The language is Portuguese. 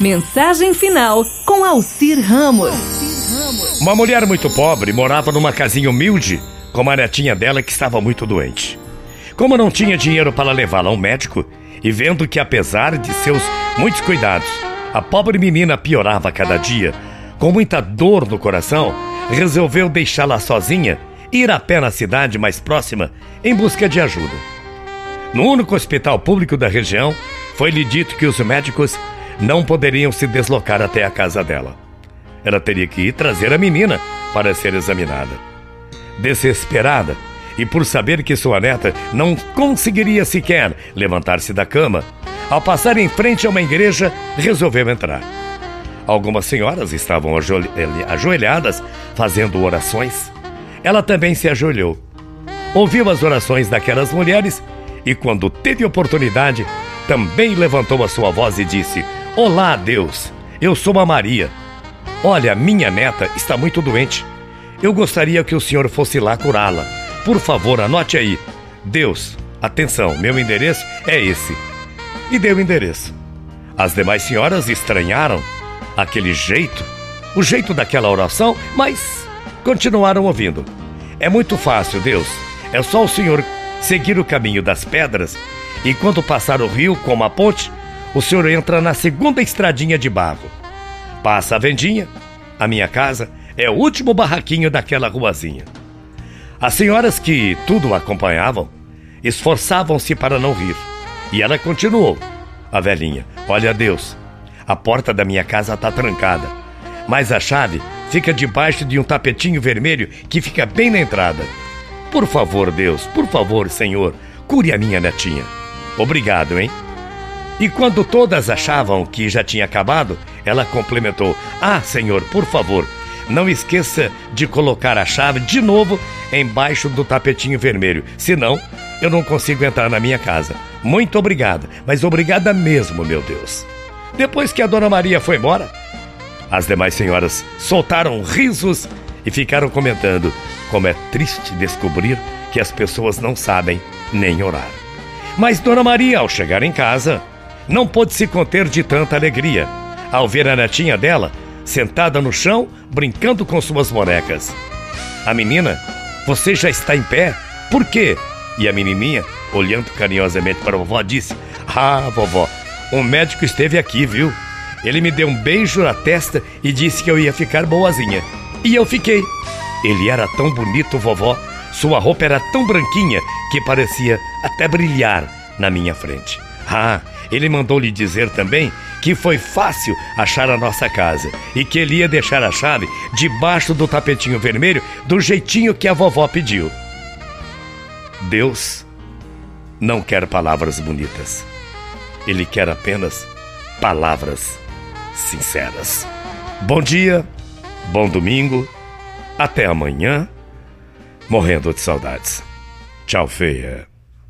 Mensagem final com Alcir Ramos. Uma mulher muito pobre morava numa casinha humilde com uma netinha dela que estava muito doente. Como não tinha dinheiro para levá-la a um médico, e vendo que apesar de seus muitos cuidados, a pobre menina piorava cada dia, com muita dor no coração, resolveu deixá-la sozinha e ir a pé na cidade mais próxima em busca de ajuda. No único hospital público da região, foi-lhe dito que os médicos não poderiam se deslocar até a casa dela. Ela teria que ir trazer a menina para ser examinada. Desesperada, e por saber que sua neta não conseguiria sequer levantar-se da cama, ao passar em frente a uma igreja, resolveu entrar. Algumas senhoras estavam ajoelhadas fazendo orações. Ela também se ajoelhou. Ouviu as orações daquelas mulheres e, quando teve oportunidade, também levantou a sua voz e disse: Olá, Deus, eu sou a Maria. Olha, minha neta está muito doente. Eu gostaria que o senhor fosse lá curá-la. Por favor, anote aí. Deus, atenção, meu endereço é esse. E deu o endereço. As demais senhoras estranharam aquele jeito, o jeito daquela oração, mas continuaram ouvindo. É muito fácil, Deus. É só o senhor seguir o caminho das pedras e quando passar o rio como a ponte, o senhor entra na segunda estradinha de barro. Passa a vendinha. A minha casa é o último barraquinho daquela ruazinha. As senhoras que tudo acompanhavam esforçavam-se para não rir. E ela continuou. A velhinha: Olha, Deus, a porta da minha casa está trancada, mas a chave fica debaixo de um tapetinho vermelho que fica bem na entrada. Por favor, Deus, por favor, Senhor, cure a minha netinha. Obrigado, hein? E quando todas achavam que já tinha acabado, ela complementou: Ah, senhor, por favor, não esqueça de colocar a chave de novo embaixo do tapetinho vermelho, senão eu não consigo entrar na minha casa. Muito obrigada, mas obrigada mesmo, meu Deus. Depois que a dona Maria foi embora, as demais senhoras soltaram risos e ficaram comentando como é triste descobrir que as pessoas não sabem nem orar. Mas Dona Maria, ao chegar em casa, não pôde se conter de tanta alegria ao ver a netinha dela sentada no chão brincando com suas bonecas. A menina, você já está em pé? Por quê? E a menininha, olhando carinhosamente para a vovó, disse: Ah, vovó, um médico esteve aqui, viu? Ele me deu um beijo na testa e disse que eu ia ficar boazinha. E eu fiquei. Ele era tão bonito, vovó. Sua roupa era tão branquinha que parecia até brilhar na minha frente. Ah, ele mandou lhe dizer também que foi fácil achar a nossa casa e que ele ia deixar a chave debaixo do tapetinho vermelho do jeitinho que a vovó pediu. Deus não quer palavras bonitas. Ele quer apenas palavras sinceras. Bom dia, bom domingo, até amanhã. Morrendo de saudades. Tchau, feia.